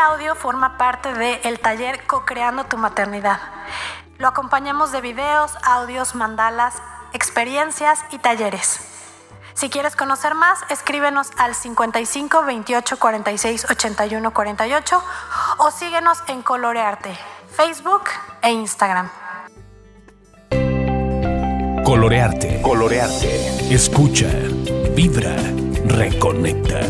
audio forma parte del taller Co-Creando tu Maternidad. Lo acompañamos de videos, audios, mandalas, experiencias y talleres. Si quieres conocer más, escríbenos al 55 28 46 81 48 o síguenos en Colorearte, Facebook e Instagram. Colorearte. Colorearte. Escucha, vibra, reconecta.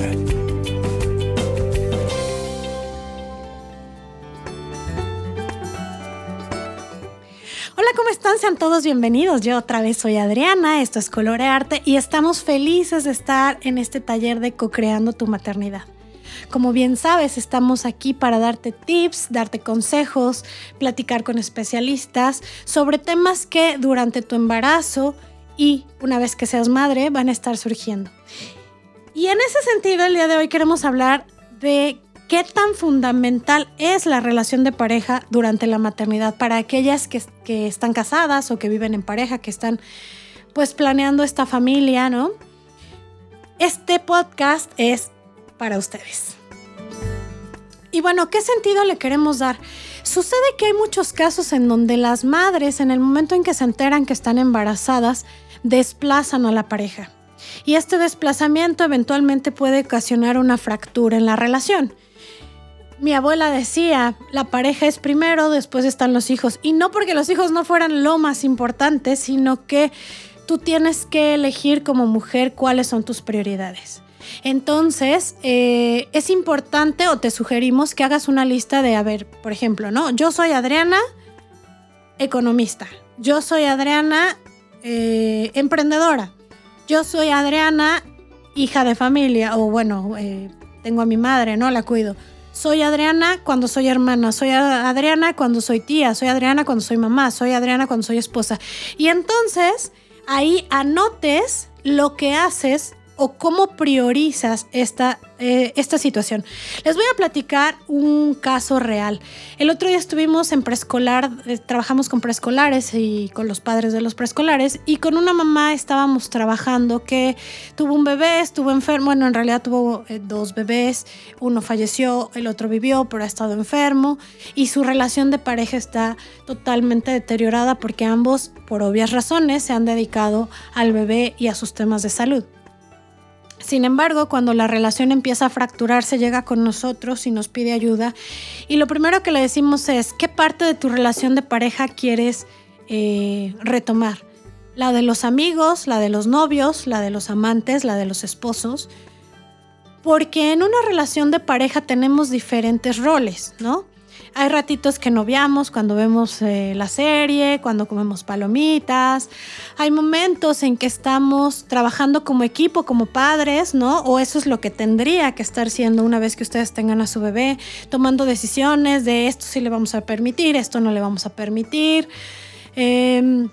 Hola, ¿cómo están? Sean todos bienvenidos. Yo otra vez soy Adriana, esto es Colorearte y estamos felices de estar en este taller de Co-Creando tu Maternidad. Como bien sabes, estamos aquí para darte tips, darte consejos, platicar con especialistas sobre temas que durante tu embarazo y una vez que seas madre van a estar surgiendo. Y en ese sentido, el día de hoy queremos hablar de qué tan fundamental es la relación de pareja durante la maternidad para aquellas que, están casadas o que viven en pareja, que están pues planeando esta familia, ¿no? Este podcast es para ustedes. Y bueno, ¿qué sentido le queremos dar? Sucede que hay muchos casos en donde las madres, en el momento en que se enteran que están embarazadas, desplazan a la pareja. Y este desplazamiento eventualmente puede ocasionar una fractura en la relación mi abuela decía, la pareja es primero, después están los hijos. Y no porque los hijos no fueran lo más importante, sino que tú tienes que elegir como mujer cuáles son tus prioridades. Entonces, eh, es importante o te sugerimos que hagas una lista de, a ver, por ejemplo, ¿no? Yo soy Adriana, economista. Yo soy Adriana, eh, emprendedora. Yo soy Adriana, hija de familia, o bueno, eh, tengo a mi madre, ¿no? La cuido. Soy Adriana cuando soy hermana, soy Adriana cuando soy tía, soy Adriana cuando soy mamá, soy Adriana cuando soy esposa. Y entonces ahí anotes lo que haces o cómo priorizas esta, eh, esta situación. Les voy a platicar un caso real. El otro día estuvimos en preescolar, eh, trabajamos con preescolares y con los padres de los preescolares y con una mamá estábamos trabajando que tuvo un bebé, estuvo enfermo, bueno, en realidad tuvo eh, dos bebés, uno falleció, el otro vivió, pero ha estado enfermo y su relación de pareja está totalmente deteriorada porque ambos, por obvias razones, se han dedicado al bebé y a sus temas de salud. Sin embargo, cuando la relación empieza a fracturarse, llega con nosotros y nos pide ayuda. Y lo primero que le decimos es, ¿qué parte de tu relación de pareja quieres eh, retomar? La de los amigos, la de los novios, la de los amantes, la de los esposos. Porque en una relación de pareja tenemos diferentes roles, ¿no? Hay ratitos que noviamos cuando vemos eh, la serie, cuando comemos palomitas. Hay momentos en que estamos trabajando como equipo, como padres, ¿no? O eso es lo que tendría que estar siendo una vez que ustedes tengan a su bebé, tomando decisiones de esto sí le vamos a permitir, esto no le vamos a permitir. Eh,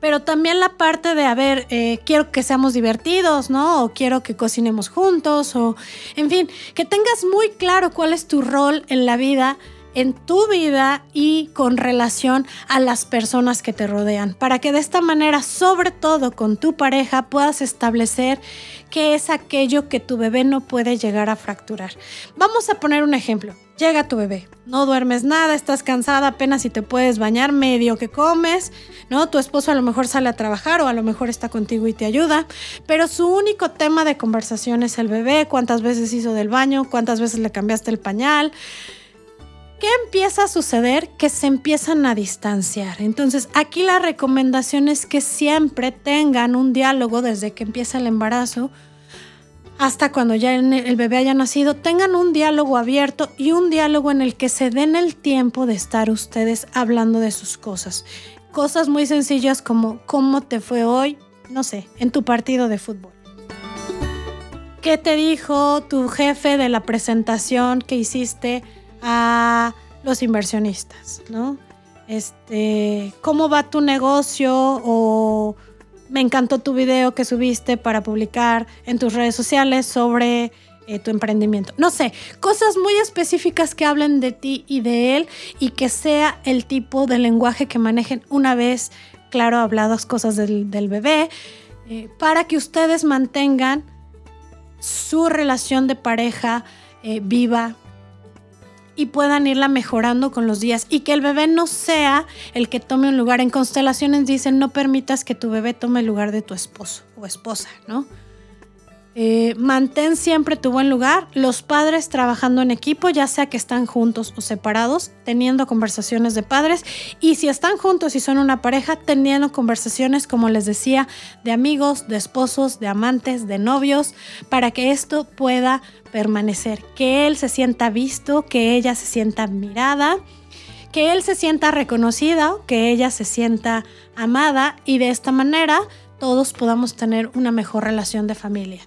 pero también la parte de, a ver, eh, quiero que seamos divertidos, ¿no? O quiero que cocinemos juntos, o, en fin, que tengas muy claro cuál es tu rol en la vida en tu vida y con relación a las personas que te rodean, para que de esta manera, sobre todo con tu pareja, puedas establecer qué es aquello que tu bebé no puede llegar a fracturar. Vamos a poner un ejemplo. Llega tu bebé, no duermes nada, estás cansada apenas si te puedes bañar, medio que comes, ¿no? Tu esposo a lo mejor sale a trabajar o a lo mejor está contigo y te ayuda, pero su único tema de conversación es el bebé, cuántas veces hizo del baño, cuántas veces le cambiaste el pañal. ¿Qué empieza a suceder? Que se empiezan a distanciar. Entonces, aquí la recomendación es que siempre tengan un diálogo desde que empieza el embarazo hasta cuando ya el bebé haya nacido, tengan un diálogo abierto y un diálogo en el que se den el tiempo de estar ustedes hablando de sus cosas. Cosas muy sencillas como cómo te fue hoy, no sé, en tu partido de fútbol. ¿Qué te dijo tu jefe de la presentación que hiciste a los inversionistas, ¿no? Este, ¿cómo va tu negocio o me encantó tu video que subiste para publicar en tus redes sociales sobre eh, tu emprendimiento. No sé, cosas muy específicas que hablen de ti y de él y que sea el tipo de lenguaje que manejen una vez, claro, habladas cosas del, bebé, eh, para que ustedes mantengan su relación de pareja eh, viva y puedan irla mejorando con los días y que el bebé no sea el que tome un lugar. En constelaciones dicen no permitas que tu bebé tome el lugar de tu esposo o esposa, ¿no? Eh, mantén siempre tu buen lugar, los padres trabajando en equipo, ya sea que están juntos o separados, teniendo conversaciones de padres y si están juntos y son una pareja, teniendo conversaciones, como les decía, de amigos, de esposos, de amantes, de novios, para que esto pueda permanecer, que él se sienta visto, que ella se sienta admirada, que él se sienta reconocido, que ella se sienta amada y de esta manera todos podamos tener una mejor relación de familia.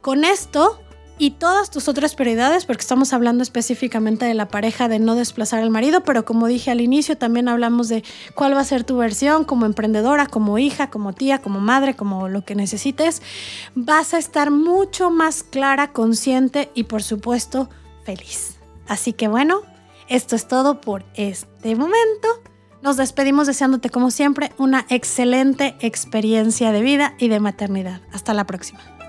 Con esto y todas tus otras prioridades, porque estamos hablando específicamente de la pareja, de no desplazar al marido, pero como dije al inicio, también hablamos de cuál va a ser tu versión como emprendedora, como hija, como tía, como madre, como lo que necesites. Vas a estar mucho más clara, consciente y por supuesto feliz. Así que bueno, esto es todo por este momento. Nos despedimos deseándote como siempre una excelente experiencia de vida y de maternidad. Hasta la próxima.